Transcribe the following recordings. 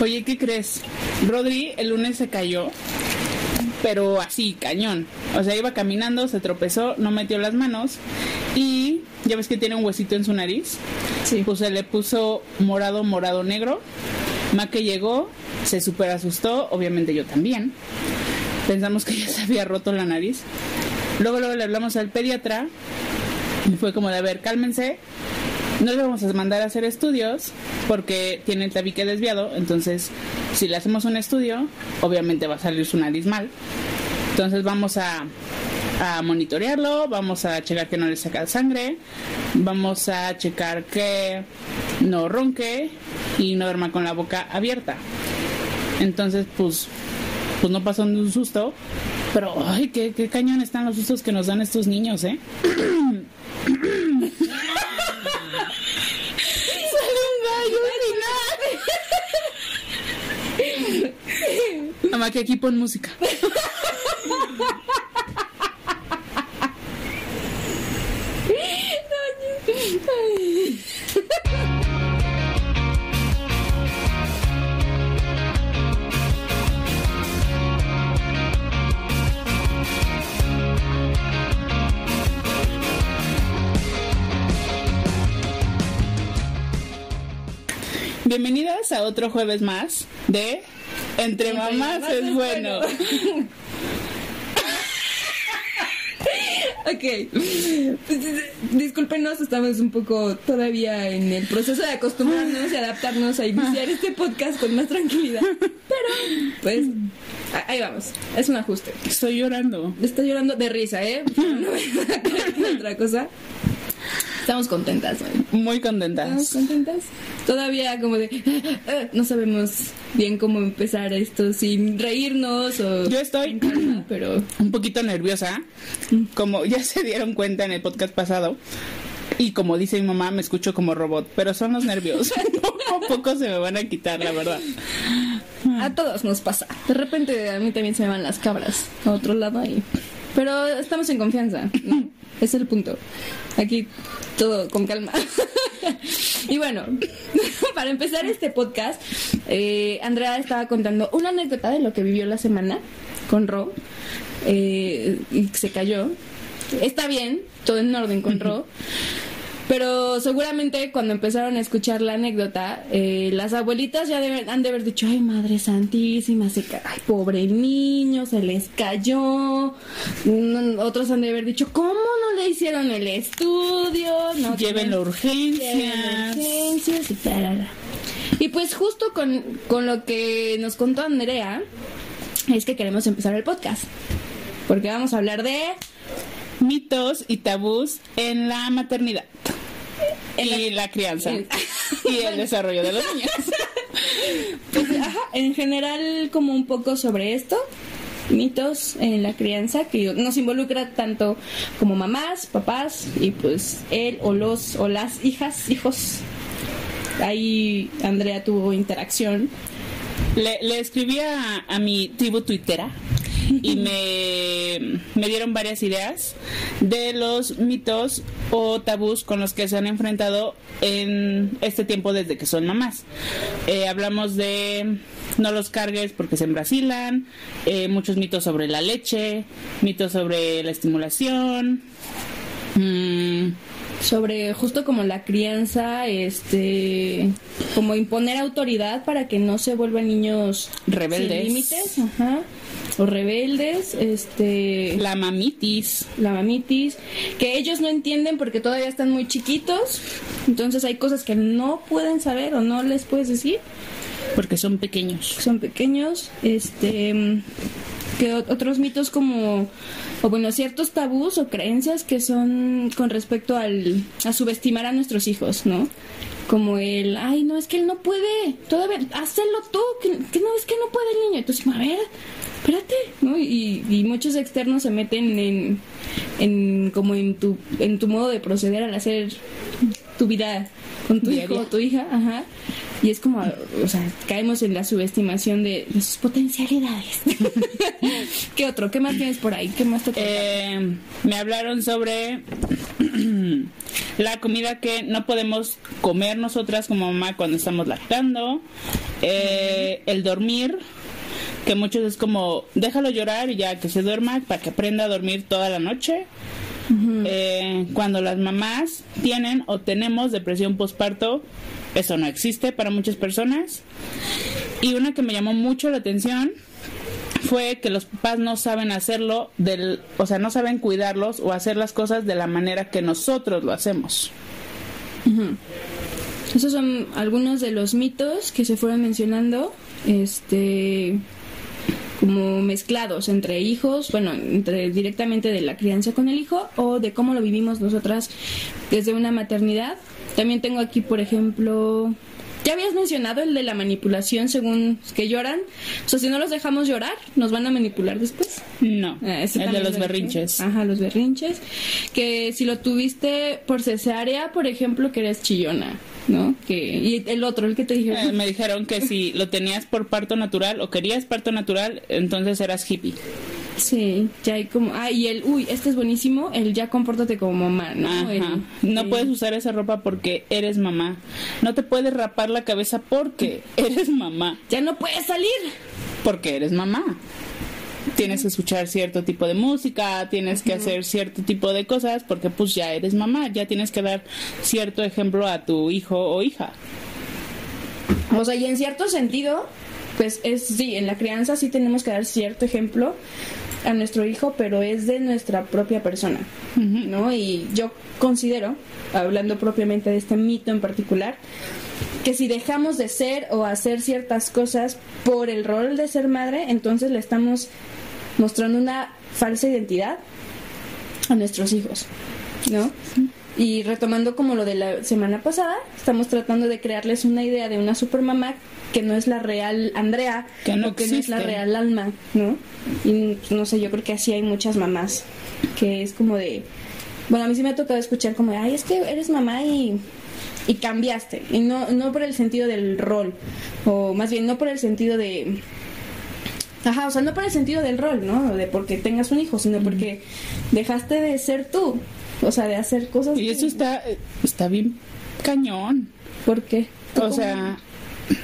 Oye, ¿qué crees? Rodri el lunes se cayó, pero así, cañón. O sea, iba caminando, se tropezó, no metió las manos y ya ves que tiene un huesito en su nariz. Sí. Pues se le puso morado, morado, negro. Ma que llegó, se super asustó, obviamente yo también. Pensamos que ya se había roto la nariz. Luego, luego le hablamos al pediatra y fue como de, a ver, cálmense, no le vamos a mandar a hacer estudios porque tiene el tabique desviado, entonces si le hacemos un estudio, obviamente va a salir su nariz mal. Entonces vamos a, a monitorearlo, vamos a checar que no le saca sangre, vamos a checar que no ronque y no duerma con la boca abierta. Entonces, pues, pues no pasó un susto, pero ay, qué, qué cañón están los sustos que nos dan estos niños, ¿eh? Sale un gallo al Mamá, que aquí pon música. Bienvenidas a otro jueves más de Entre, Mamás es bueno. Ok. Pues, discúlpenos, estamos un poco todavía en el proceso de acostumbrarnos y adaptarnos a iniciar este podcast con más tranquilidad. Pero, pues, ahí vamos. Es un ajuste. Estoy llorando. Estoy llorando de risa, ¿eh? No me otra cosa. Estamos contentas hoy. Muy ¿Estamos contentas. contentas? Todavía como de... No sabemos bien cómo empezar esto sin reírnos o... Yo estoy Pero... un poquito nerviosa, como ya se dieron cuenta en el podcast pasado. Y como dice mi mamá, me escucho como robot, pero son los nervios. Poco a poco se me van a quitar, la verdad. A todos nos pasa. De repente a mí también se me van las cabras a otro lado ahí. Pero estamos en confianza. ¿no? Es el punto. Aquí todo con calma. y bueno, para empezar este podcast, eh, Andrea estaba contando una anécdota de lo que vivió la semana con Ro. eh, y se cayó. Está bien, todo en orden con Ro. Pero seguramente cuando empezaron a escuchar la anécdota, eh, las abuelitas ya deben- han de haber dicho, ay madre santísima, se ay pobre niño, se les cayó. Otros han de haber dicho, ¿cómo no le hicieron el estudio? No Llévenlo a tienen- urgencias. y. Y pues justo con, con lo que nos contó Andrea, es que queremos empezar el podcast. Porque vamos a hablar de... Mitos y tabús en la maternidad. Y la crianza. Y el desarrollo de los niños. Pues, ajá, en general como un poco sobre esto, mitos en la crianza que nos involucra tanto como mamás, papás y pues él o los o las hijas, hijos. Ahí Andrea tuvo interacción. Le, le escribí a, a mi tribu tuitera y me, me dieron varias ideas de los mitos o tabús con los que se han enfrentado en este tiempo desde que son mamás. Eh, hablamos de no los cargues porque se embrasilan, eh, muchos mitos sobre la leche, mitos sobre la estimulación. mm, sobre justo como la crianza, este, como imponer autoridad para que no se vuelvan niños Rebeldes. sin límites, ajá, o rebeldes, este, la mamitis. la mamitis, que ellos no entienden porque todavía están muy chiquitos, entonces hay cosas que no pueden saber o no les puedes decir, Porque son pequeños. son pequeños, este que otros mitos como o bueno, ciertos tabús o creencias que son con respecto al a subestimar a nuestros hijos, ¿no? Como el, ay, no, es que él no puede, todavía, hazlo tú, que, que no, es que no puede el niño. Entonces, a ver, espérate, ¿no? Y, y muchos externos se meten en, en como en tu, en tu modo de proceder al hacer tu vida con tu Diaria. hijo o tu hija, ajá. Y es como, o sea, caemos en la subestimación de, de sus potencialidades. ¿Qué otro? ¿Qué más tienes por ahí? ¿Qué más te? Eh, me hablaron sobre la comida que no podemos comer nosotras como mamá cuando estamos lactando. Eh, el dormir, que muchos es como, déjalo llorar y ya que se duerma para que aprenda a dormir toda la noche. Eh, cuando las mamás tienen o tenemos depresión postparto, eso no existe para muchas personas. Y una que me llamó mucho la atención fue que los papás no saben hacerlo del, o sea, no saben cuidarlos o hacer las cosas de la manera que nosotros lo hacemos. Esos son algunos de los mitos que se fueron mencionando, este, como mezclados entre hijos, bueno, entre directamente de la crianza con el hijo o de cómo lo vivimos nosotras desde una maternidad. También tengo aquí, por ejemplo, ya habías mencionado el de la manipulación según que lloran. O sea, si no los dejamos llorar, ¿nos van a manipular después? No. Ah, el de los berrinches. Ajá, los berrinches. Que si lo tuviste por cesárea, por ejemplo, que eres chillona. ¿No? Que, y el otro, el que te dijeron. Eh, me dijeron que si lo tenías por parto natural o querías parto natural, entonces eras hippie. Sí, ya hay como, ah, y el, uy, este es buenísimo, el ya compórtate como mamá, ¿no? no puedes usar esa ropa porque eres mamá. No te puedes rapar la cabeza porque eres mamá. Ya no puedes salir. Porque eres mamá. Tienes que escuchar cierto tipo de música, tienes que hacer cierto tipo de cosas porque pues ya eres mamá, ya tienes que dar cierto ejemplo a tu hijo o hija. O sea, y en cierto sentido, pues es sí, en la crianza sí tenemos que dar cierto ejemplo a nuestro hijo, pero es de nuestra propia persona, ¿no? Y yo considero, hablando propiamente de este mito en particular, que si dejamos de ser o hacer ciertas cosas por el rol de ser madre, entonces le estamos mostrando una falsa identidad a nuestros hijos, ¿no? Y retomando como lo de la semana pasada, estamos tratando de crearles una idea de una supermamá que no es la real Andrea, que no, que no es la real Alma, ¿no? Y no sé, yo creo que así hay muchas mamás, que es como de... Bueno, a mí sí me ha tocado escuchar como de, ay, es que eres mamá y, y cambiaste. Y no, no por el sentido del rol, o más bien no por el sentido de... Ajá, o sea, no por el sentido del rol, ¿no? De porque tengas un hijo, sino porque dejaste de ser tú, o sea, de hacer cosas. Y eso está, está bien cañón. ¿Por qué? O sea,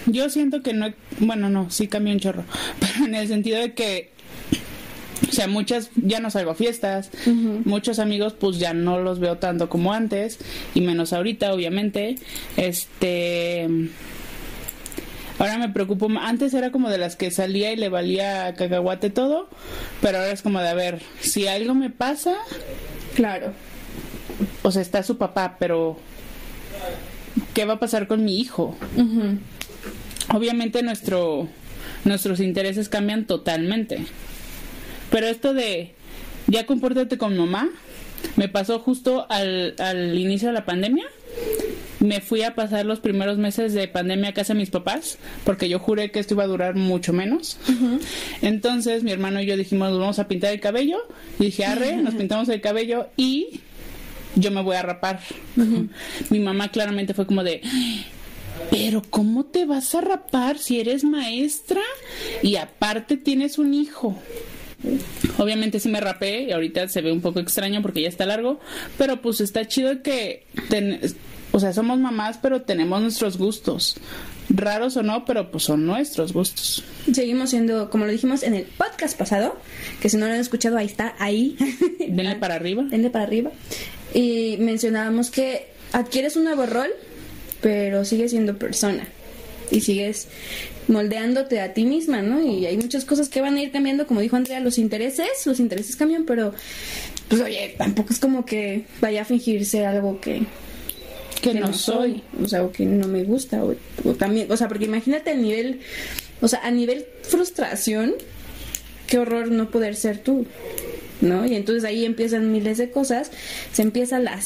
yo siento que no, bueno, no, sí cambió un chorro, pero en el sentido de que, o sea, muchas, ya no salgo a fiestas, muchos amigos pues ya no los veo tanto como antes, y menos ahorita, obviamente, este... Ahora me preocupo, antes era como de las que salía y le valía cacahuate todo, pero ahora es como de, a ver, si algo me pasa, claro. O sea, está su papá, pero ¿qué va a pasar con mi hijo? obviamente nuestro, nuestros intereses cambian totalmente. Pero esto de ya compórtate con mamá, me pasó justo al, al inicio de la pandemia. Me fui a pasar los primeros meses de pandemia a casa de mis papás, porque yo juré que esto iba a durar mucho menos. Entonces mi hermano y yo dijimos, vamos a pintar el cabello. Y dije, arre, nos pintamos el cabello y yo me voy a rapar. Mi mamá claramente fue como de, pero ¿cómo te vas a rapar si eres maestra y aparte tienes un hijo? Obviamente sí me rapé y ahorita se ve un poco extraño porque ya está largo, pero pues está chido que, o sea, somos mamás, pero tenemos nuestros gustos. Raros o no, pero pues son nuestros gustos. Seguimos siendo, como lo dijimos en el podcast pasado, que si no lo han escuchado, ahí está, ahí. Denle para arriba. Denle para arriba. Y mencionábamos que adquieres un nuevo rol pero sigues siendo persona y sigues moldeándote a ti misma, ¿no? Y hay muchas cosas que van a ir cambiando, como dijo Andrea, los intereses, los intereses cambian, pero pues oye, tampoco es como que vaya a fingirse algo que que, no, soy. o sea, o que no me gusta, o, también, o sea, porque imagínate el nivel, o sea, a nivel frustración, qué horror no poder ser tú, ¿no? Y entonces ahí empiezan miles de cosas, se empieza la,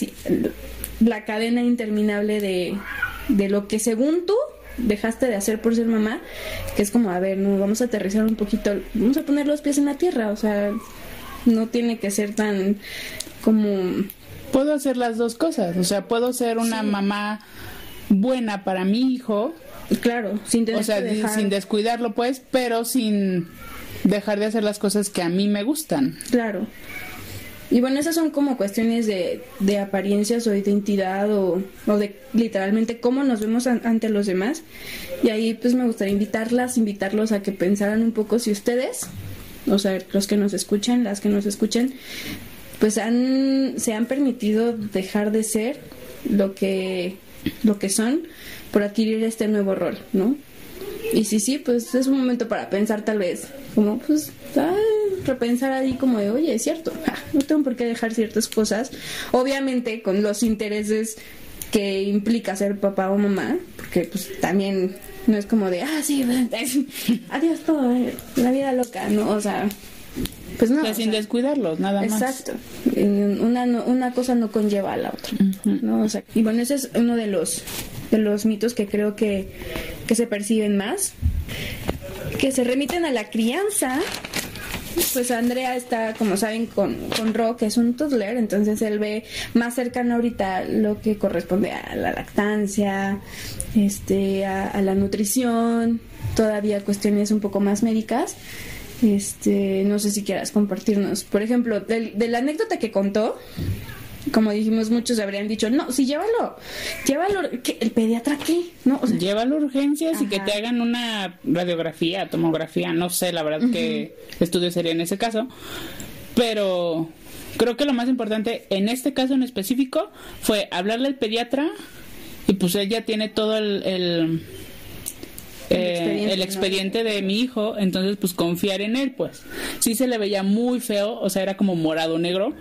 la cadena interminable de, de lo que según tú dejaste de hacer por ser mamá, que es como, a ver, no, vamos a aterrizar un poquito, vamos a poner los pies en la tierra, o sea, no tiene que ser tan como... Puedo hacer las dos cosas, o sea, puedo ser una mamá buena para mi hijo. Claro, sin O sea, sin descuidarlo, pues, pero sin dejar de hacer las cosas que a mí me gustan. Claro. Y bueno, esas son como cuestiones de, de apariencias o identidad o, o, de literalmente cómo nos vemos ante los demás. Y ahí pues me gustaría invitarlas, invitarlos a que pensaran un poco si ustedes, o sea, los que nos escuchan, las que nos escuchen, pues han, se han permitido dejar de ser lo que, lo que son por adquirir este nuevo rol, ¿no? Y sí, sí, pues es un momento para pensar tal vez, como pues, repensar ahí como de, oye, es cierto, no tengo por qué dejar ciertas cosas, obviamente con los intereses que implica ser papá o mamá, porque pues también no es como de, ah, sí, adiós todo, la vida loca, ¿no? O sea, pues no. sin descuidarlos, nada más. Exacto. Una, una cosa no conlleva a la otra, ¿no? O sea, y bueno, ese es uno de los, de los mitos que creo que, que se perciben más, que se remiten a la crianza pues Andrea está, como saben, con, con Ro, que es un toddler, entonces él ve más cercano ahorita lo que corresponde a la lactancia, este, a, la nutrición, todavía cuestiones un poco más médicas. Este, no sé si quieras compartirnos. Por ejemplo, de la anécdota que contó, como dijimos, muchos habrían dicho, no, sí, llévalo, llévalo, ¿el pediatra qué? No, llévalo a urgencias y que te hagan una radiografía, tomografía, no sé, la verdad que estudio sería en ese caso, pero creo que lo más importante en este caso en específico fue hablarle al pediatra y pues ella tiene todo el eh, el expediente, de mi hijo, entonces pues confiar en él, pues. Sí se le veía muy feo, o sea, era como morado negro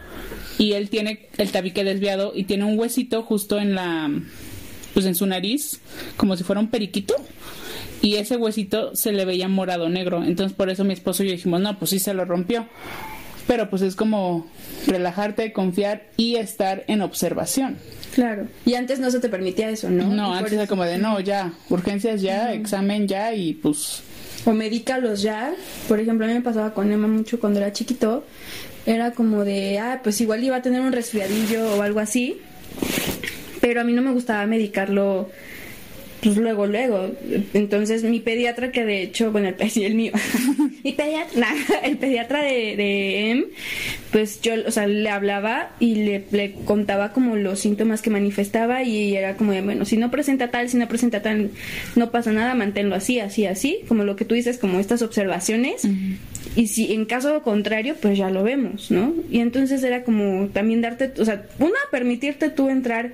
y él tiene el tabique desviado y tiene un huesito justo en la pues en su nariz, como si fuera un periquito. Y ese huesito se le veía morado negro. Entonces por eso mi esposo y yo dijimos, no, pues sí se lo rompió. Pero pues es como relajarte, confiar y estar en observación. Claro. Y antes no se te permitía eso, ¿no? No, antes era como de no, ya, urgencias ya, examen ya y pues. O medícalos ya. Por ejemplo, a mí me pasaba con Emma mucho cuando era chiquito. Era como de, ah, pues igual iba a tener un resfriadillo o algo así. Pero a mí no me gustaba medicarlo pues luego, luego. Entonces mi pediatra, que de hecho, bueno, el, el mío, mi pediatra, el pediatra de, de M, pues yo, o sea, le hablaba y le, le, contaba como los síntomas que manifestaba y era como de, bueno, si no presenta tal, si no presenta tal, no pasa nada, manténlo así, así, así, como lo que tú dices, como estas observaciones. Y si en caso contrario, pues ya lo vemos, ¿no? Y entonces era como también darte, o sea, una, permitirte tú entrar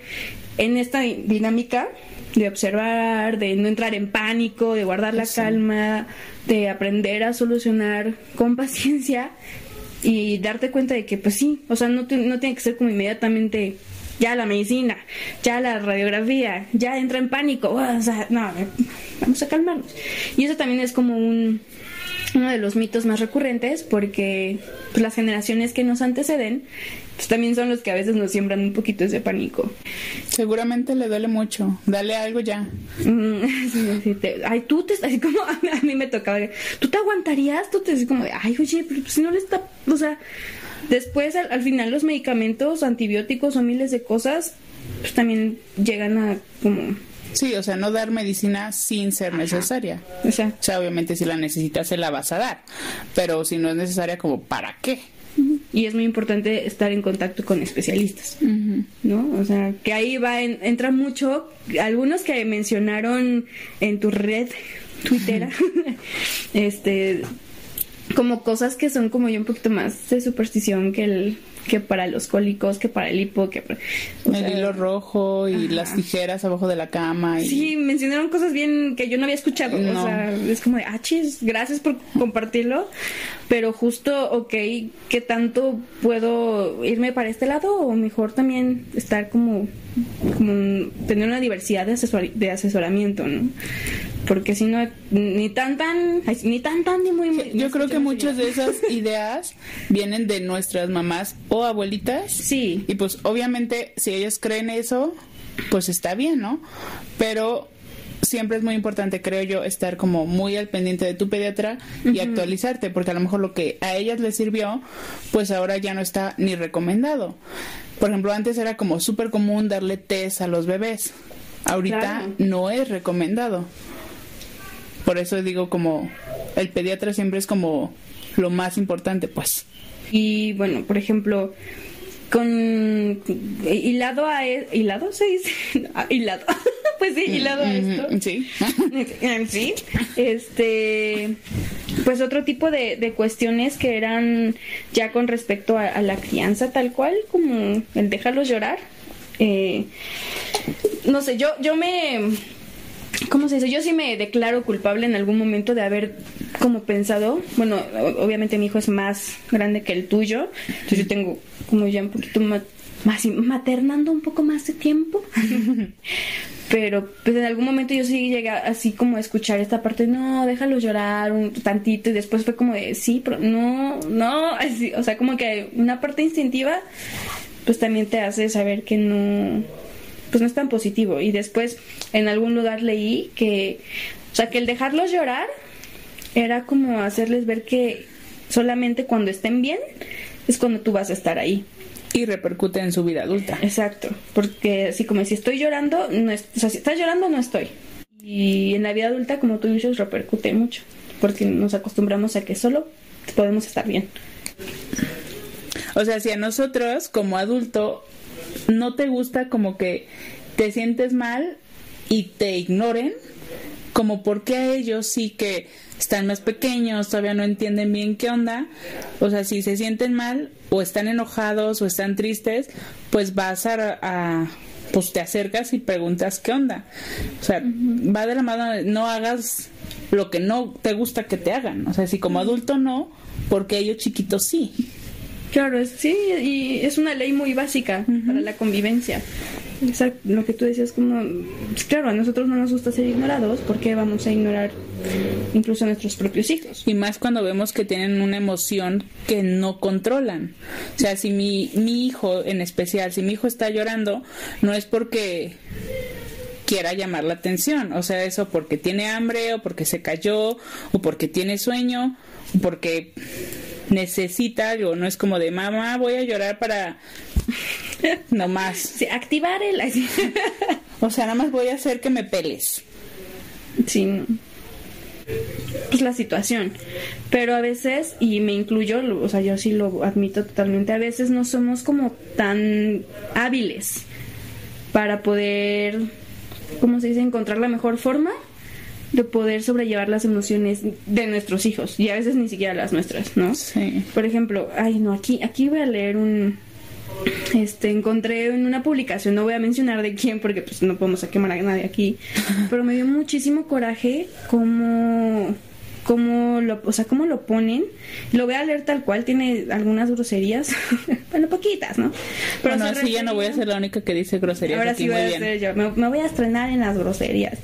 en esta dinámica de observar, de no entrar en pánico, de guardar la calma, de aprender a solucionar con paciencia y darte cuenta de que pues sí, o sea, no, no tiene que ser como inmediatamente ya la medicina, ya la radiografía, ya entra en pánico, o sea, no, vamos a calmarnos. Y eso también es como un, uno de los mitos más recurrentes porque pues, las generaciones que nos anteceden pues, también son los que a veces nos siembran un poquito ese pánico. Seguramente le duele mucho, dale algo ya. Mm, ay, tú te, así como a mí, me tocaba, ¿tú te aguantarías? Tú te así como ay, oye, pero pues, si no le está, o sea, después al, final los medicamentos, antibióticos o miles de cosas, pues también llegan a como Sí, o sea, no dar medicina sin ser necesaria. O sea, obviamente si la necesitas se la vas a dar, pero si no es necesaria, como ¿para qué? Y es muy importante estar en contacto con especialistas, ¿no? O sea, que ahí va, entra mucho, algunos que mencionaron en tu red twittera, este, como cosas que son como yo un poquito más de superstición que el que para los cólicos, que para el hipo, que para, el hilo rojo y las tijeras abajo de la cama. Y... Sí, mencionaron cosas bien que yo no había escuchado. O sea, es como de, ah, chis, gracias por compartirlo. Pero justo, ok, ¿qué tanto puedo irme para este lado? O mejor también estar como, como tener una diversidad de, de asesoramiento, ¿no? porque si no ni tan tan ni tan tan ni muy, muy yo creo que muchas de esas ideas vienen de nuestras mamás o abuelitas. Sí. Y pues obviamente si ellas creen eso pues está bien no pero siempre es muy importante, creo yo, estar como muy al pendiente de tu pediatra y actualizarte, porque a lo mejor lo que a ellas les sirvió, pues ahora ya no está ni recomendado. Por ejemplo, antes era como súper común darle test a los bebés. Ahorita no es recomendado. Por eso digo como el pediatra siempre es como lo más importante, pues. Y bueno, por ejemplo, con hilado a e, hilado se dice ah, hilado pues sí hilado a esto Sí. sí este pues otro tipo de, de cuestiones que eran ya con respecto a, a la crianza tal cual como el déjalos llorar eh, no sé yo yo me ¿Cómo se dice? Yo sí me declaro culpable en algún momento de haber como pensado, bueno, obviamente mi hijo es más grande que el tuyo, entonces yo tengo como ya un poquito más, más maternando un poco más de tiempo. Pero pues en algún momento yo sí llegué así como a escuchar esta parte, no, déjalo llorar un tantito y después fue como de, sí, pero no, no, así, o sea, como que una parte instintiva pues también te hace saber que no, pues no es tan positivo. Y después en algún lugar leí que, o sea, que el dejarlos llorar era como hacerles ver que solamente cuando estén bien es cuando tú vas a estar ahí. Y repercute en su vida adulta. Exacto, porque así como si estoy llorando, no es, o sea, si estás llorando no estoy. Y en la vida adulta, como tú dices, repercute mucho, porque nos acostumbramos a que solo podemos estar bien. O sea, si a nosotros como adulto no te gusta como que te sientes mal y te ignoren, como porque a ellos sí que están más pequeños, todavía no entienden bien qué onda, o sea, si se sienten mal o están enojados o están tristes, pues vas a, a pues te acercas y preguntas qué onda. O sea, va de la mano, no hagas lo que no te gusta que te hagan. O sea, si como adulto no, porque ellos chiquitos sí. Claro, es- sí, y es una ley muy básica para la convivencia. Exacto, lo que tú decías, como, pues, claro, a nosotros no nos gusta ser ignorados, ¿por qué vamos a ignorar incluso a nuestros propios hijos? Y más cuando vemos que tienen una emoción que no controlan. O sea, si mi, mi hijo en especial, si mi hijo está llorando, no es porque quiera llamar la atención. O sea, eso porque tiene hambre o porque se cayó o porque tiene sueño o porque necesita algo. No es como de mamá, voy a llorar para... No más. Sí, activar el... O sea, nada más voy a hacer que me peles. Sí, pues la situación. Pero a veces, y me incluyo, lo- o sea, yo sí lo admito totalmente, a veces no somos como tan hábiles para poder, ¿cómo se dice?, encontrar la mejor forma de poder sobrellevar las emociones de nuestros hijos y a veces ni siquiera las nuestras, ¿no? Sí. Por ejemplo, ay no, aquí, aquí voy a leer un, este, encontré en una publicación, no voy a mencionar de quién porque pues no podemos quemar a nadie aquí, pero me dio muchísimo coraje cómo, cómo lo, o sea, cómo lo ponen. Lo voy a leer tal cual, tiene algunas groserías, bueno, poquitas, ¿no? Pero se así ya no voy a ser la única que dice groserías Ahora aquí. sí voy Muy a bien. hacer yo. Me, me voy a estrenar en las groserías.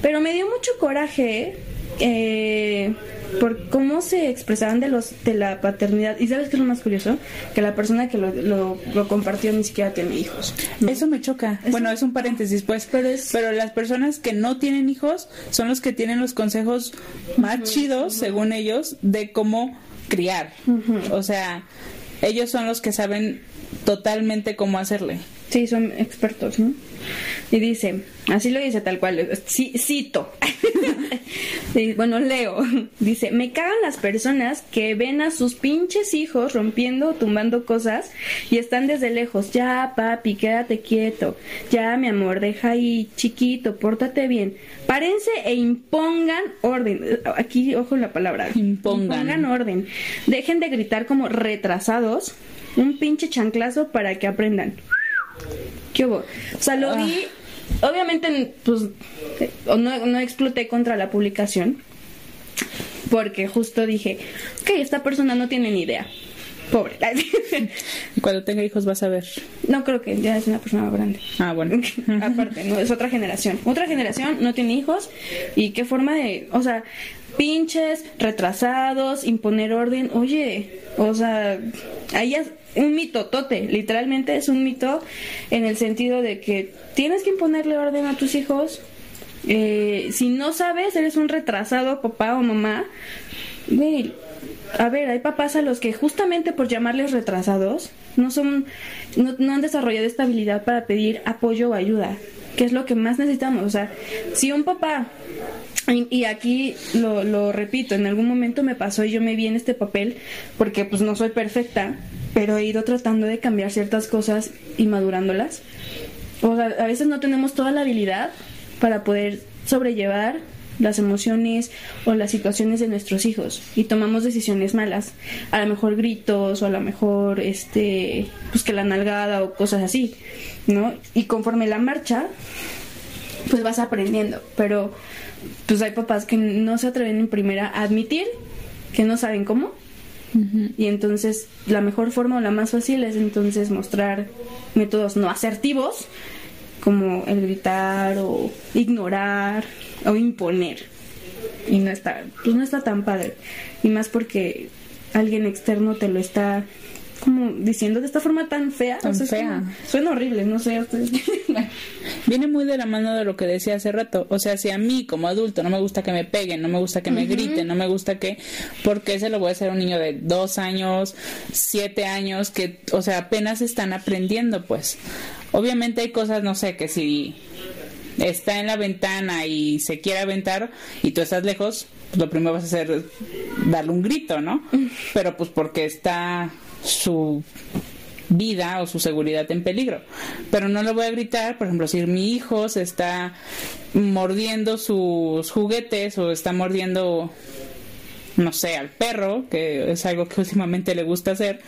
Pero me dio mucho coraje eh, por cómo se expresaban de los de la paternidad. ¿Y sabes qué es lo más curioso? Que la persona que lo, lo, lo compartió ni siquiera tiene hijos. Eso me choca. Eso- Bueno, es un paréntesis, pues. Pero es- Pero las personas que no tienen hijos son los que tienen los consejos más chidos, según ellos, de cómo criar. O sea, ellos son los que saben totalmente cómo hacerle. Sí, son expertos, ¿no? Y dice, así lo dice tal cual, cito. Bueno, leo. Dice, me cagan las personas que ven a sus pinches hijos rompiendo o tumbando cosas y están desde lejos. Ya, papi, quédate quieto. Ya, mi amor, deja ahí, chiquito, pórtate bien. Párense e impongan orden. Aquí, ojo en la palabra. Impongan. Impongan orden. Dejen de gritar como retrasados. Un pinche chanclazo para que aprendan. ¿Qué hubo? O sea, lo vi. Obviamente, pues, eh, no, no exploté contra la publicación. Porque justo dije, ok, esta persona no tiene ni idea. Pobre. Cuando tenga hijos vas a ver. No creo que ya es una persona grande. Ah, bueno. Aparte, no, es otra generación. Otra generación no tiene hijos. Y qué forma de. O sea, pinches, retrasados, imponer orden. Oye, o sea, ahí un mitotote. Literalmente es un mito en el sentido de que tienes que imponerle orden a tus hijos. Eh, si no sabes, eres un retrasado, papá o mamá. Güey, a ver, hay papás a los que justamente por llamarles retrasados no son, no, no han desarrollado esta habilidad para pedir apoyo o ayuda. que es lo que más necesitamos. O sea, si un papá, y, aquí lo, lo repito, en algún momento me pasó y yo me vi en este papel, porque pues no soy perfecta, pero he ido tratando de cambiar ciertas cosas y madurándolas. O sea, a veces no tenemos toda la habilidad para poder sobrellevar las emociones o las situaciones de nuestros hijos y tomamos decisiones malas, a lo mejor gritos o a lo mejor este pues que la nalgada o cosas así, ¿no? Y conforme la marcha pues vas aprendiendo, pero pues hay papás que no se atreven en primera a admitir que no saben cómo. Y entonces la mejor forma o la más fácil es entonces mostrar métodos no asertivos como el gritar o ignorar o imponer. Y no está, pues no está tan padre. Y más porque alguien externo te lo está como diciendo de esta forma tan fea. Tan fea. suena horrible, no sé. Viene muy de la mano de lo que decía hace rato. O sea, si a mí como adulto no me gusta que me peguen, no me gusta que me griten, no me gusta que... ¿Por qué se lo voy a hacer a un niño de dos años, siete años, que, o sea, apenas están aprendiendo, pues? Obviamente hay cosas, no sé, que si está en la ventana y se quiere aventar y tú estás lejos, pues lo primero vas a hacer es darle un grito, ¿no? Pero pues porque está su vida o su seguridad en peligro. Pero no le voy a gritar, por ejemplo, si mi hijo se está mordiendo sus juguetes o está mordiendo no sé, al perro, que es algo que últimamente le gusta hacer,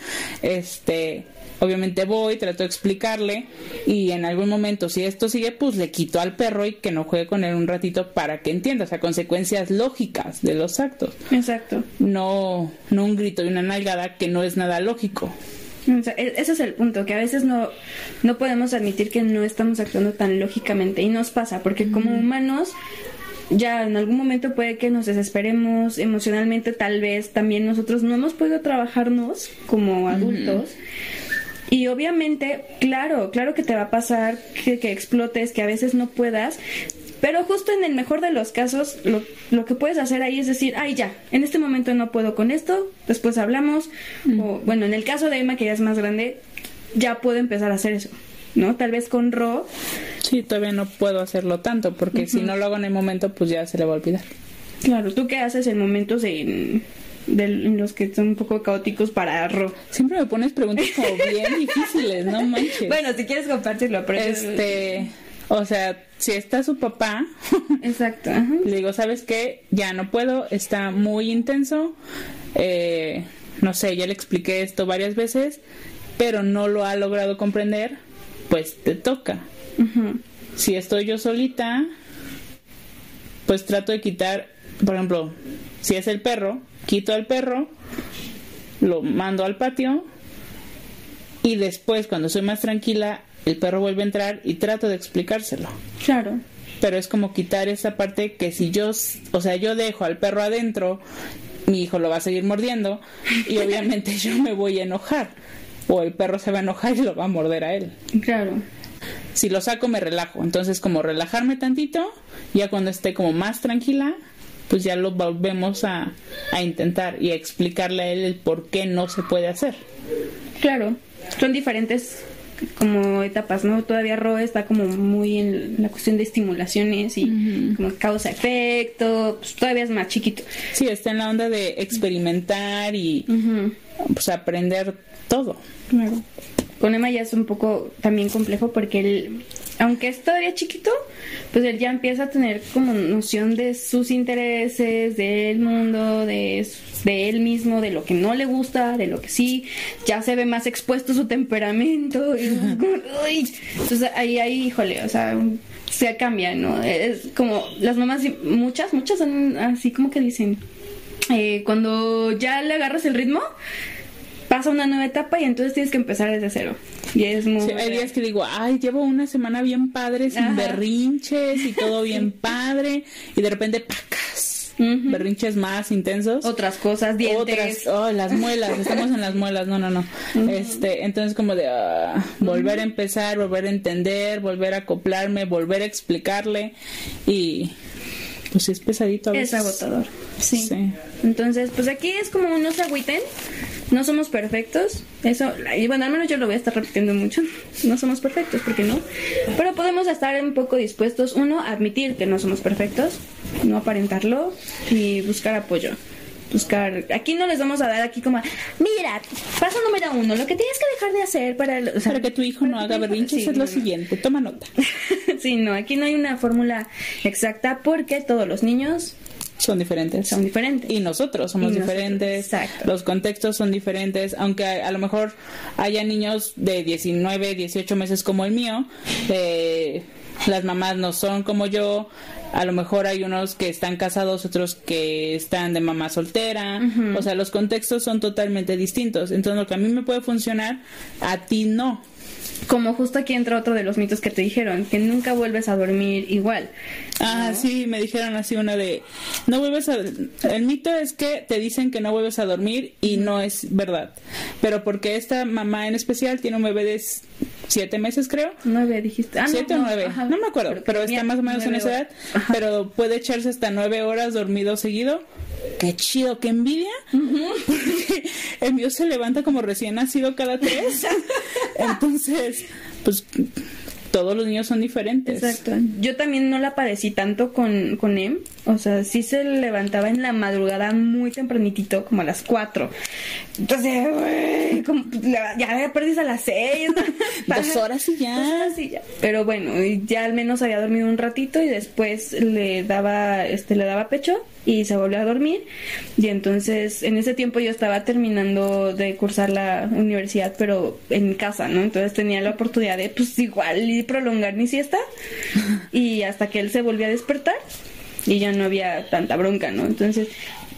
este, obviamente voy, trato de explicarle y en algún momento si esto sigue, pues le quito al perro y que no juegue con él un ratito para que entienda, o sea, consecuencias lógicas de los actos. Exacto. No, no un grito y una nalgada que no es nada lógico. E-, ese es el punto, que a veces no, no podemos admitir que no estamos actuando tan lógicamente y nos pasa, porque como humanos ya en algún momento puede que nos desesperemos emocionalmente, tal vez también nosotros no hemos podido trabajarnos como adultos. Y obviamente, claro, claro que te va a pasar que, explotes, que a veces no puedas, pero justo en el mejor de los casos, lo, lo, que puedes hacer ahí es decir, ay, ya, en este momento no puedo con esto, después hablamos. O, bueno, en el caso de Emma, que ya es más grande, ya puedo empezar a hacer eso, ¿no? Tal vez con Ro. Sí, todavía no puedo hacerlo tanto, porque si no lo hago en el momento, pues ya se le va a olvidar. Claro, ¿tú qué haces en momentos de de los que son un poco caóticos para Ro. Siempre me pones preguntas como bien difíciles, no manches. Bueno, si quieres compartirlo, pero este, o sea, si está su papá, exacto, le digo, ¿sabes qué? Ya no puedo, está muy intenso. Eh, no sé, ya le expliqué esto varias veces, pero no lo ha logrado comprender, pues te toca. Si estoy yo solita, pues trato de quitar, por ejemplo, si es el perro, quito al perro, lo mando al patio y después cuando soy más tranquila el perro vuelve a entrar y trato de explicárselo. Claro. Pero es como quitar esa parte que si yo, o sea, yo dejo al perro adentro, mi hijo lo va a seguir mordiendo y obviamente yo me voy a enojar o el perro se va a enojar y lo va a morder a él. Claro. Si lo saco me relajo, entonces como relajarme tantito, ya cuando esté como más tranquila, pues ya lo volvemos a, a intentar y a explicarle a él el por qué no se puede hacer. Claro, son diferentes como etapas, ¿no? Todavía Ro está como muy en la cuestión de estimulaciones y como causa-efecto, pues todavía es más chiquito. Sí, está en la onda de experimentar y pues aprender todo. Claro. Con Emma ya es un poco también complejo porque él, aunque es todavía chiquito, pues él ya empieza a tener como noción de sus intereses, del mundo, de, de él mismo, de lo que no le gusta, de lo que sí, ya se ve más expuesto su temperamento. Y, entonces ahí, ahí, híjole, o sea, se cambia, ¿no? Es como las mamás, muchas, muchas son así como que dicen, eh, cuando ya le agarras el ritmo, pasa una nueva etapa y entonces tienes que empezar desde cero. Y es muy... hay días que digo, ay, llevo una semana bien padre, sin berrinches y todo bien padre, y de repente, pacas, berrinches más intensos. Otras cosas, dientes. Otras, oh, las muelas, estamos en las muelas, no, no, no. Este, entonces como de ah, volver a empezar, volver a entender, volver a acoplarme, volver a explicarle y pues es pesadito a veces. Es agotador, sí. sí. Entonces, pues aquí es como no se agüiten No somos perfectos, eso, y bueno, al menos yo lo voy a estar repitiendo mucho, no somos perfectos, ¿por qué no? Pero podemos estar un poco dispuestos, uno, a admitir que no somos perfectos, no aparentarlo y buscar apoyo buscar. Aquí no les vamos a dar aquí como, mira, paso número uno, lo que tienes que dejar de hacer para, o sea, para que tu hijo no haga berrinches es lo siguiente, toma nota. sí, no, aquí no hay una fórmula exacta porque todos los niños son diferentes. Son diferentes. Y nosotros somos diferentes. Exacto. Los contextos son diferentes. Aunque a, lo mejor haya niños de 19, 18 meses como el mío, eh, las mamás no son como yo, a lo mejor hay unos que están casados, otros que están de mamá soltera, o sea, los contextos son totalmente distintos. Entonces, lo que a mí me puede funcionar, a ti no. Como justo aquí entra otro de los mitos que te dijeron, que nunca vuelves a dormir igual. Ah, sí, me dijeron así una de, no vuelves a... El mito es que te dicen que no vuelves a dormir y no es verdad. Pero porque esta mamá en especial tiene un bebé de siete meses, creo. Nueve, dijiste. Ah, siete o nueve. no me acuerdo, pero, está más o menos en esa edad. Pero puede echarse hasta nueve horas dormido seguido. Qué chido, qué envidia. Porque el mío se levanta como recién nacido cada tres. Entonces, pues todos los niños son diferentes. Exacto. Yo también no la padecí tanto con, con Em. O sea, sí se levantaba en la madrugada muy tempranitito, como a las 4. Entonces, ya perdís a las 6. Dos horas y ya. ya. Pero bueno, ya al menos había dormido un ratito y después le daba, este, le daba pecho y se volvió a dormir. Y entonces en ese tiempo yo estaba terminando de cursar la universidad, pero en casa, ¿no? Entonces tenía la oportunidad de, pues igual, y prolongar mi siesta. y hasta que él se volvió a despertar y ya no había tanta bronca, ¿no? Entonces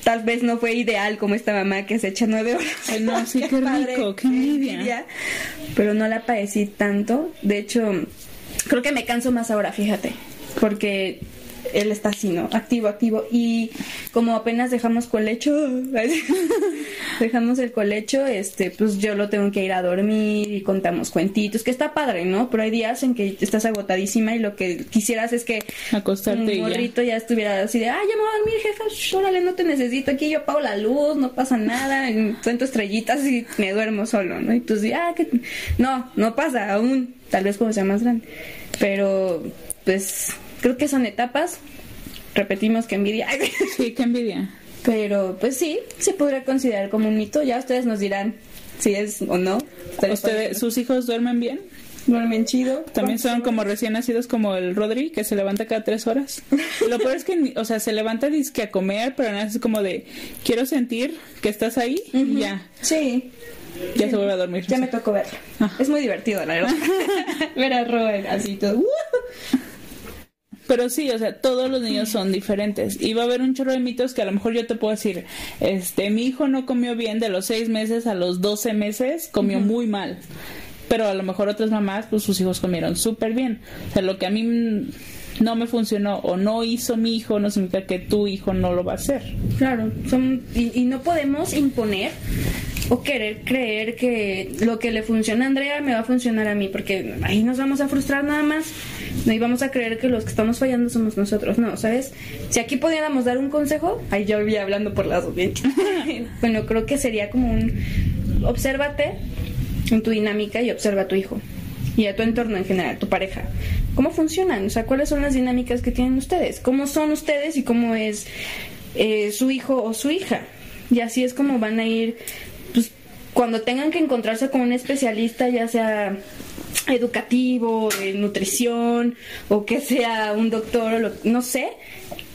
tal vez no fue ideal como esta mamá que se echa nueve horas. Ay, no, sí, qué, rico, qué envidia. Pero no la padecí tanto. De hecho, creo que me canso más ahora, fíjate. Porque él está así, ¿no? Activo, activo. Y como apenas dejamos colecho, dejamos el colecho, este, pues yo lo tengo que ir a dormir y contamos cuentitos, que está padre, ¿no? Pero hay días en que estás agotadísima y lo que quisieras es que acostarte un morrito ya. estuviera así de, ah, ya me voy a dormir, jefa, órale, no te necesito, aquí yo apago la luz, no pasa nada, cuento estrellitas y me duermo solo, ¿no? Y tú dices, ah, que no, no pasa aún, tal vez cuando sea más grande. Pero, pues, creo que son etapas. Repetimos que envidia. Sí, que envidia. Pero pues sí, se podría considerar como un mito. Ya ustedes nos dirán si es o no. ¿Ustedes, ¿Sus hijos duermen bien? Duermen chido. También son como recién nacidos como el Rodri, que se levanta cada tres horas. lo peor es que, o sea, se levanta disque a comer, pero no es como de, quiero sentir que estás ahí y ya. Sí. Ya se vuelve a dormir. Ya me tocó verlo. Ah. Es muy divertido, la verdad. Ver a Robert así todo. Pero sí, o sea, todos los niños son diferentes. Y va a haber un chorro de mitos que a lo mejor yo te puedo decir, este, mi hijo no comió bien de los seis meses a los doce meses, comió muy mal. Pero a lo mejor otras mamás, pues sus hijos comieron súper bien. O sea, lo que a mí no me funcionó o no hizo mi hijo no significa que tu hijo no lo va a hacer. Claro, son, y, y no podemos imponer o querer creer que lo que le funciona a Andrea me va a funcionar a mí, porque ahí nos vamos a frustrar nada más. No íbamos a creer que los que estamos fallando somos nosotros, no, ¿sabes? Si aquí pudiéramos dar un consejo, ahí yo voy hablando por las bueno, creo que sería como un obsérvate en tu dinámica y observa a tu hijo y a tu entorno en general, tu pareja. ¿Cómo funcionan? O sea, ¿cuáles son las dinámicas que tienen ustedes? ¿Cómo son ustedes y cómo es eh, su hijo o su hija? Y así es como van a ir cuando tengan que encontrarse con un especialista, ya sea educativo, de nutrición, o que sea un doctor, o lo, no sé,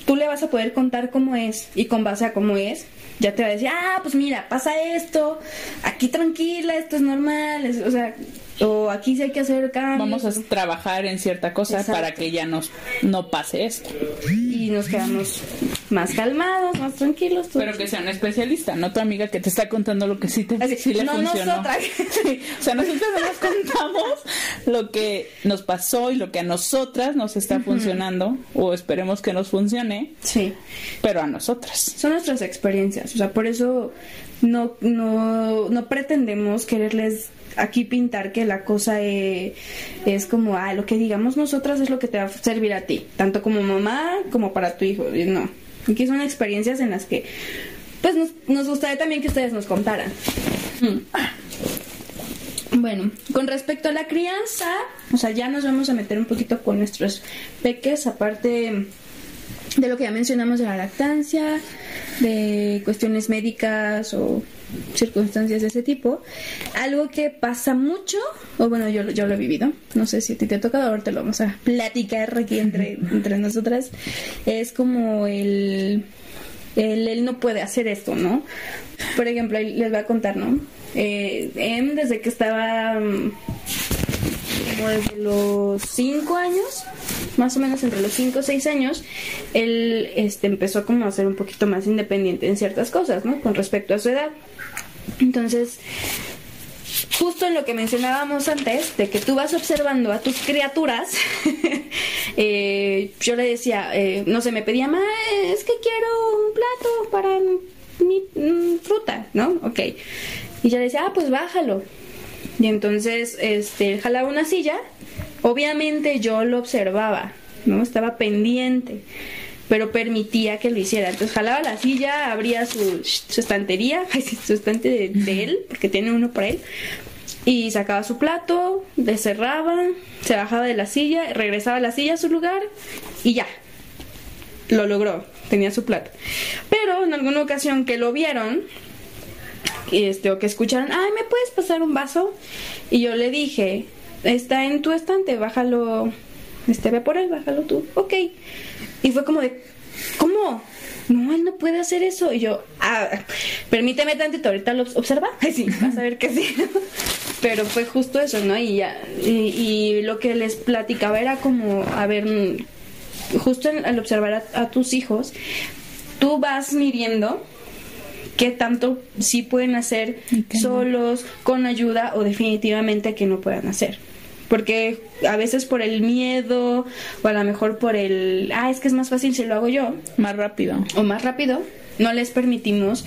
tú le vas a poder contar cómo es y con base a cómo es, ya te va a decir, ah, pues mira, pasa esto, aquí tranquila, esto es normal, o sea, o aquí sí hay que hacer cambios. Vamos a trabajar en cierta cosa para que ya nos, no pase esto. Y nos quedamos más calmados, más tranquilos. Pero que sea un especialista, no tu amiga que te está contando lo que sí, te, sí le no funcionó. Nosotras. o sea, nosotros nos contamos lo que nos pasó y lo que a nosotras nos está funcionando, o esperemos que nos funcione. Sí. Pero a nosotras. Son nuestras experiencias, o sea, por eso no, no, no pretendemos quererles aquí pintar que la cosa es, como, ah, lo que digamos nosotras es lo que te va a servir a ti, tanto como mamá como para tu hijo. No, aquí son experiencias en las que, pues nos, nos gustaría también que ustedes nos contaran. Bueno, con respecto a la crianza, o sea, ya nos vamos a meter un poquito con nuestros peques, aparte de lo que ya mencionamos de la lactancia, de cuestiones médicas o circunstancias de ese tipo. Algo que pasa mucho, o bueno, yo, yo lo he vivido, no sé si a ti te ha tocado, ahorita lo vamos a platicar aquí entre, entre nosotras, es como el, el, él no puede hacer esto, ¿no? Por ejemplo, les voy a contar, ¿no? Eh, em, desde que estaba como desde los 5 años, más o menos entre los 5 o 6 años, él este, empezó como a ser un poquito más independiente en ciertas cosas, ¿no? Con respecto a su edad. Entonces, justo en lo que mencionábamos antes, de que tú vas observando a tus criaturas, eh, yo le decía, eh, no sé, me pedía, más es que quiero un plato para mi mm, fruta, ¿no? Ok. Y yo le decía, ah, pues bájalo. Y entonces, este, jalaba una silla. Obviamente yo lo observaba, ¿no? Estaba pendiente, pero permitía que lo hiciera. Entonces jalaba la silla, abría su, estantería, su estante de, él, porque tiene uno para él, y sacaba su plato, cerraba, se bajaba de la silla, regresaba a la silla a su lugar y ya. Lo logró, tenía su plato. Pero en alguna ocasión que lo vieron, este, o que escucharon, ay, ¿me puedes pasar un vaso? Y yo le dije, está en tu estante, bájalo, este, ve por él, bájalo tú, ok. Y fue como de, ¿cómo? No, él no puede hacer eso. Y yo, ah, permíteme tantito, ahorita lo observa. sí, vas a ver que sí. Pero fue justo eso, ¿no? Y ya, y, lo que les platicaba era como, a ver, justo al observar a tus hijos, tú vas midiendo qué tanto sí pueden hacer solos, con ayuda o definitivamente que no puedan hacer. Porque a veces por el miedo o a lo mejor por el, ah, es que es más fácil si lo hago yo. Más rápido. O más rápido, no les permitimos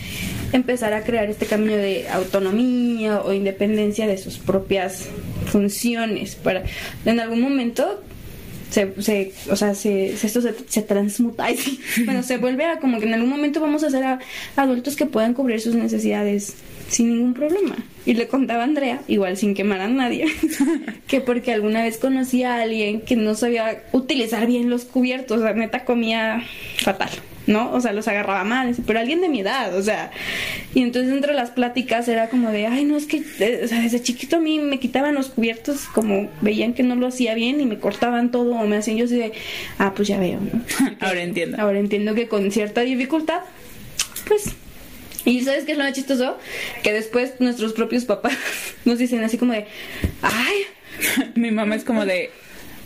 empezar a crear este camino de autonomía o independencia de sus propias funciones para en algún momento se, o sea, se, esto se, transmuta, bueno, se vuelve a como que en algún momento vamos a ser adultos que puedan cubrir sus necesidades sin ningún problema. Y le contaba a Andrea, igual sin quemar a nadie, que porque alguna vez conocí a alguien que no sabía utilizar bien los cubiertos, sea, neta comía fatal. ¿No? O sea, los agarraba mal, pero alguien de mi edad, o sea. Y entonces entre las pláticas era como de, ay, no, es que, eh, o sea, desde chiquito a mí me quitaban los cubiertos, como veían que no lo hacía bien y me cortaban todo, o me hacían yo así de, ah, pues ya veo, ¿no? ahora entiendo. Ahora entiendo que con cierta dificultad, pues y ¿sabes qué es lo más chistoso? Que después nuestros propios papás nos dicen así como de, ay, mi mamá es como de,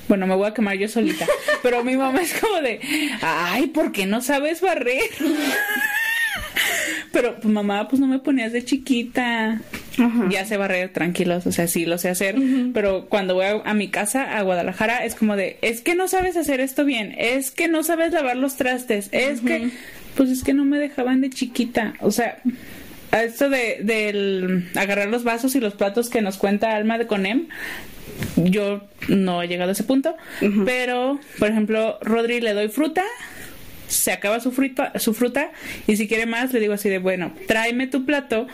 bueno, me voy a quemar yo solita. Pero mi mamá es como de, ay, ¿por qué no sabes barrer? Pero pues, mamá, pues no me ponías de chiquita. Ya sé barrer tranquilos, o sea, sí lo sé hacer. Pero cuando voy a, mi casa, a Guadalajara, es como de, es que no sabes hacer esto bien, es que no sabes lavar los trastes, es que, pues es que no me dejaban de chiquita. O sea, esto de del agarrar los vasos y los platos que nos cuenta Alma de Conem, yo no he llegado a ese punto, pero por ejemplo, Rodri le doy fruta, se acaba su fruta, su fruta y si quiere más le digo así de, bueno, tráeme tu plato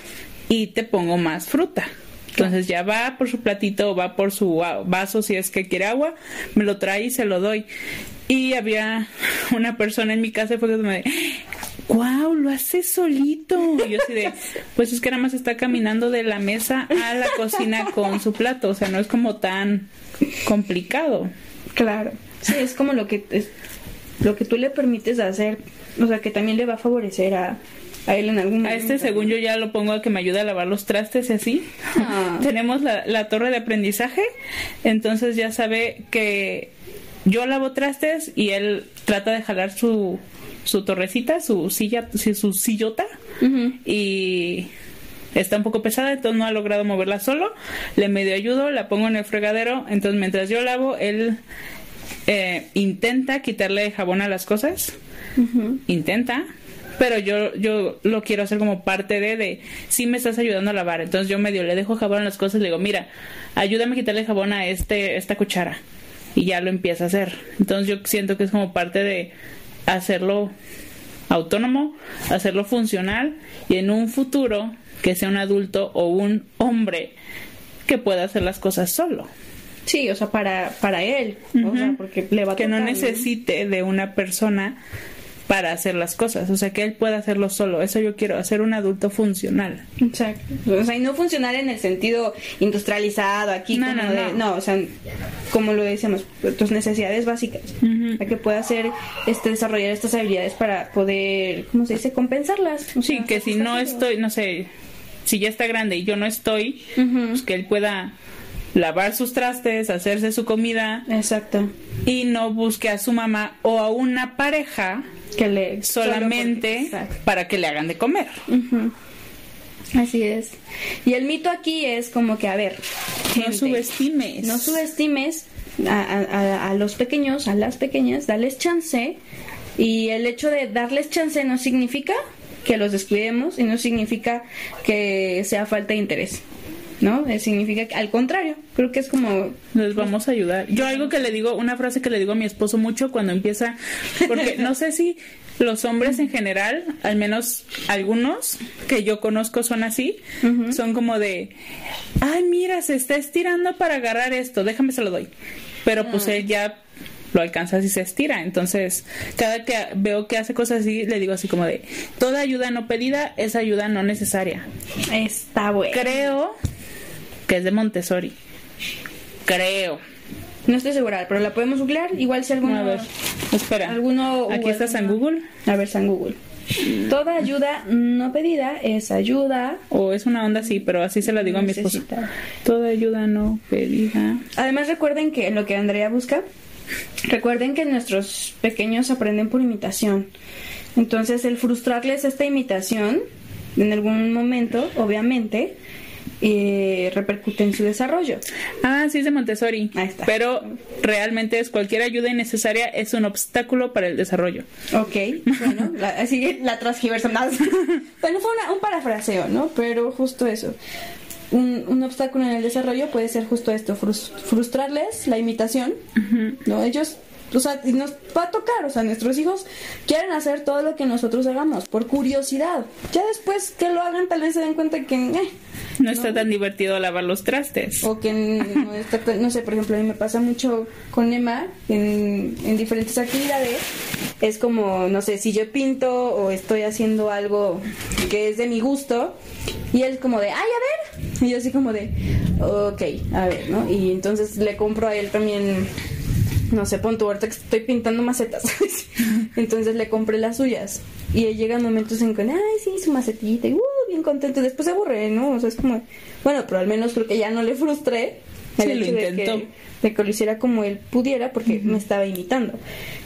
y te pongo más fruta. Entonces ya va por su platito, va por su vaso si es que quiere agua, me lo trae y se lo doy. Y había una persona en mi casa y fue que me wow, lo hace solito. Y yo así de, pues es que nada más está caminando de la mesa a la cocina con su plato, o sea, no es como tan complicado. Claro, sí, es como lo que es, lo que tú le permites hacer, o sea, que también le va a favorecer a, a él en algún momento. A este, según yo, ya lo pongo a que me ayude a lavar los trastes y así. Ah. Tenemos la, la torre de aprendizaje, entonces ya sabe que yo lavo trastes y él trata de jalar su su torrecita, su silla, su sillota y está un poco pesada, entonces no ha logrado moverla solo. Le medio ayudo, la pongo en el fregadero, entonces mientras yo lavo, él eh, intenta quitarle jabón a las cosas, intenta, pero yo yo lo quiero hacer como parte de de si me estás ayudando a lavar. Entonces yo medio le dejo jabón a las cosas le digo mira ayúdame a quitarle jabón a este esta cuchara y ya lo empieza a hacer. Entonces yo siento que es como parte de hacerlo autónomo, hacerlo funcional y en un futuro que sea un adulto o un hombre que pueda hacer las cosas solo. Sí, o sea, para, para él, o sea, porque le va a que no necesite de una persona para hacer las cosas, o sea, que él pueda hacerlo solo. Eso yo quiero, hacer un adulto funcional. Exacto. O sea, y no funcionar en el sentido industrializado, aquí No, como no, de- no. o sea, como lo decíamos, tus necesidades básicas. Para que pueda hacer, este, desarrollar estas habilidades para poder, ¿cómo se dice? Compensarlas. O Sí, sea, que si no estoy, no sé, si ya está grande y yo no estoy, pues que él pueda lavar sus trastes, hacerse su comida Exacto. y no busque a su mamá o a una pareja Que le... solamente porque- para que le hagan de comer. Así es. Y el mito aquí es como que, a ver, No subestimes. no subestimes a- a los pequeños, a las pequeñas, dales chance. Y el hecho de darles chance no significa que los descuidemos y no significa que sea falta de interés. ¿No? Eh, significa que, al contrario, creo que es como Les vamos a ayudar. Yo algo que le digo, una frase que le digo a mi esposo mucho cuando empieza, porque no sé si los hombres en general, al menos algunos que yo conozco son así, son como de, ay mira, se está estirando para agarrar esto, déjame se lo doy. Pero pues él ya lo alcanza si se estira. Entonces, cada que veo que hace cosas así, le digo así como de, toda ayuda no pedida es ayuda no necesaria. está bueno. Creo que es de Montessori. Creo. No estoy segura, pero la podemos googlear. Igual si alguno. A ver, espera. alguno Aquí en alguna- Google. A ver, San Google. Toda ayuda no pedida es ayuda. O es una onda así, pero así se la digo a mi. Necesita. Toda ayuda no pedida. Además, recuerden que lo que Andrea busca, recuerden que nuestros pequeños aprenden por imitación. Entonces, el frustrarles esta imitación, en algún momento, obviamente, eh, repercute en su desarrollo. Ah, sí es de Montessori. Ahí está. Pero realmente es cualquier ayuda innecesaria es un obstáculo para el desarrollo. Ok, bueno, la, así la transgiversamos. bueno, fue una- un parafraseo, ¿no? Pero justo eso. Un, un obstáculo en el desarrollo puede ser justo esto, frus- frustrarles la imitación, ¿no? Ellos, o sea, nos va a tocar, o sea, nuestros hijos quieren hacer todo lo que nosotros hagamos, por curiosidad. Ya después que lo hagan, tal vez se den cuenta que, eh, No está tan divertido lavar los trastes. o que no, está tan- no sé, por ejemplo, a mí me pasa mucho con Emma en, en diferentes actividades. Es como, no sé, si yo pinto o estoy haciendo algo que es de mi gusto y él como de, ay, a ver. Y yo así como de, ok, a ver, ¿no? Y entonces le compro a él también, no sé, pon tu ahorita que estoy pintando macetas. entonces le compré las suyas. Y él llega momentos en que, ay, sí, su macetita, y uh, bien contento. Y después se aburre, ¿no? O sea, es como, bueno, pero al menos creo que ya no le frustré. el Sí, lo de intentó. que- de que lo hiciera como él pudiera porque me estaba imitando.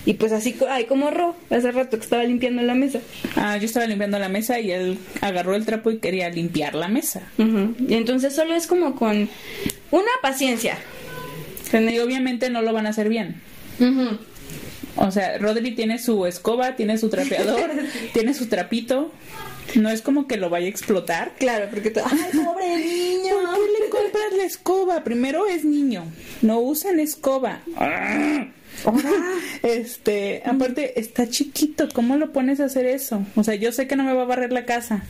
Y pues así, ay, como Ro, hace rato que estaba limpiando la mesa. Ah, yo estaba limpiando la mesa y él agarró el trapo y quería limpiar la mesa. Y entonces solo es como con una paciencia. Y obviamente no lo van a hacer bien. O sea, Rodri tiene su escoba, tiene su trapeador, tiene su trapito. No es como que lo vaya a explotar. Claro, porque tú, ay, pobre niño. ¿Por qué le compras la escoba? Primero es niño. No usan escoba. Este, aparte está chiquito, ¿cómo lo pones a hacer eso? O sea, yo sé que no me va a barrer la casa,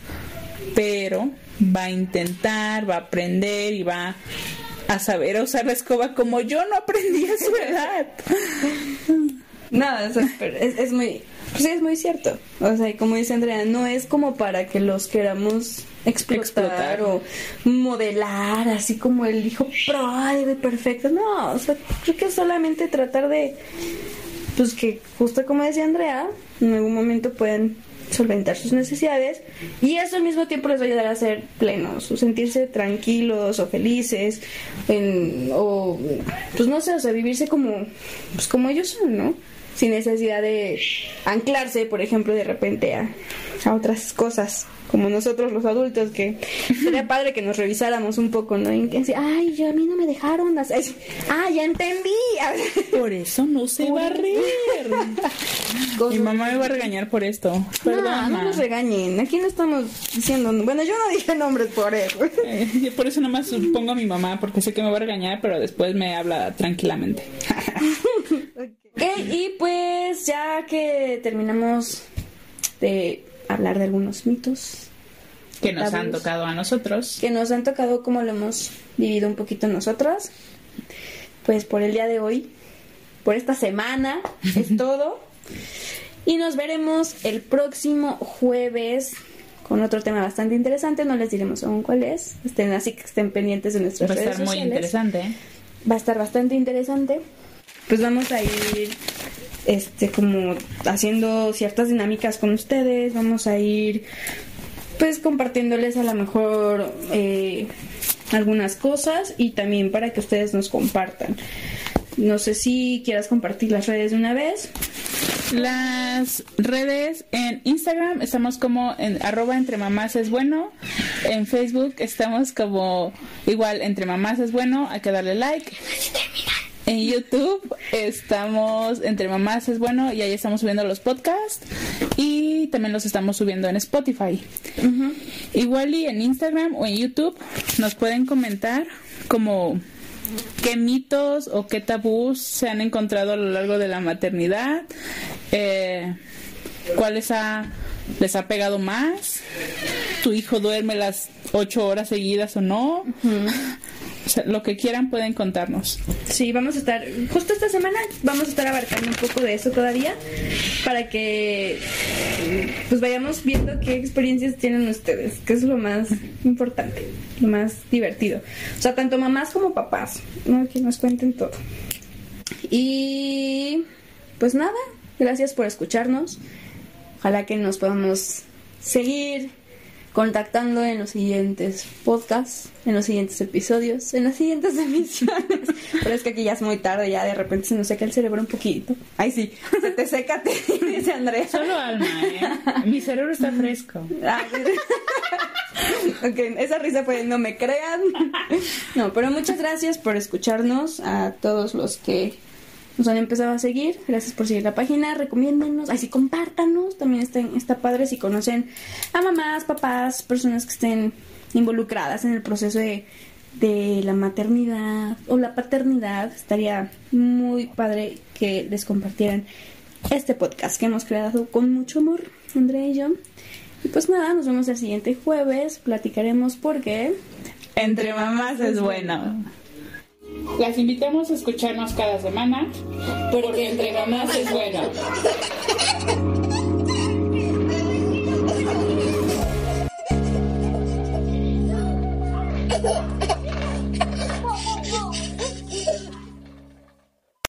pero va a intentar, va a aprender y va a saber a usar la escoba como yo no aprendí a su edad. No, es, es muy, pues sí, es muy cierto. O sea, y como dice Andrea, no es como para que los queramos explotar, o modelar, así como el hijo pródigo perfecto. No, o sea, creo que solamente tratar de, pues que justo como decía Andrea, en algún momento puedan solventar sus necesidades y eso al mismo tiempo les va a ayudar a ser plenos o sentirse tranquilos o felices en- o pues no sé o sea vivirse como pues como ellos son no sin necesidad de anclarse por ejemplo de repente a, a otras cosas como nosotros los adultos que sería padre que nos revisáramos un poco no y que ay yo a mí no me dejaron hacer ah ya entendí Por eso no sé barrer. Mi mamá me va a regañar por esto. Perdón. no, no ma. nos regañen. Aquí no estamos diciendo. Bueno, yo no dije nombres por eso. Eh, yo por eso nomás pongo a mi mamá, porque sé que me va a regañar, pero después me habla tranquilamente. Ok, y pues ya que terminamos de hablar de algunos mitos que nos han tocado a nosotros. que nos han tocado como lo hemos vivido un poquito nosotras. Pues por el día de hoy, por esta semana, es todo. Y nos veremos el próximo jueves con otro tema bastante interesante. No les diremos aún cuál es. Estén así que estén pendientes de nuestras Va a estar muy interesante. Va a estar bastante interesante. Pues vamos a ir este como haciendo ciertas dinámicas con ustedes, vamos a ir pues compartiéndoles a lo mejor eh, algunas cosas y también para que ustedes nos compartan. No sé si quieras compartir las redes de una vez. Las redes en Instagram estamos como en arroba entre mamás es bueno. En Facebook estamos como igual entre mamás es bueno. Hay que darle like. En YouTube estamos entre mamás es bueno y ahí estamos subiendo los podcasts y también los estamos subiendo en Spotify. Igual y en Instagram o en YouTube nos pueden comentar como qué mitos o qué tabús se han encontrado a lo largo de la maternidad, eh, cuáles ha, les ha pegado más, tu hijo duerme las ocho horas seguidas o no, o sea, lo que quieran pueden contarnos. Sí, vamos a estar, justo esta semana vamos a estar abarcando un poco de eso todavía para que pues vayamos viendo qué experiencias tienen ustedes, que es lo más importante, lo más divertido. O sea, tanto mamás como papás, que nos cuenten todo. Y pues nada, gracias por escucharnos. Ojalá que nos podamos seguir contactando en los siguientes podcasts, en los siguientes episodios, en las siguientes emisiones. Pero es que aquí ya es muy tarde, ya de repente se nos seca el cerebro un poquito. Ay, sí, se te seca, te dice Andrea. Solo alma, ¿eh? Mi cerebro está fresco. Ah, ok, esa risa fue no me crean. No, pero muchas gracias por escucharnos a todos los que nos han empezado a seguir. Gracias por seguir la página, recomiéndennos, así compártanos. También está, está padre si conocen a mamás, papás, personas que estén involucradas en el proceso de, de la maternidad o la paternidad. Estaría muy padre que les compartieran este podcast que hemos creado con mucho amor, y yo. Y pues nada, nos vemos el siguiente jueves. Platicaremos por qué. Entre mamás es bueno. Las invitamos a escucharnos cada semana porque entre mamás es bueno.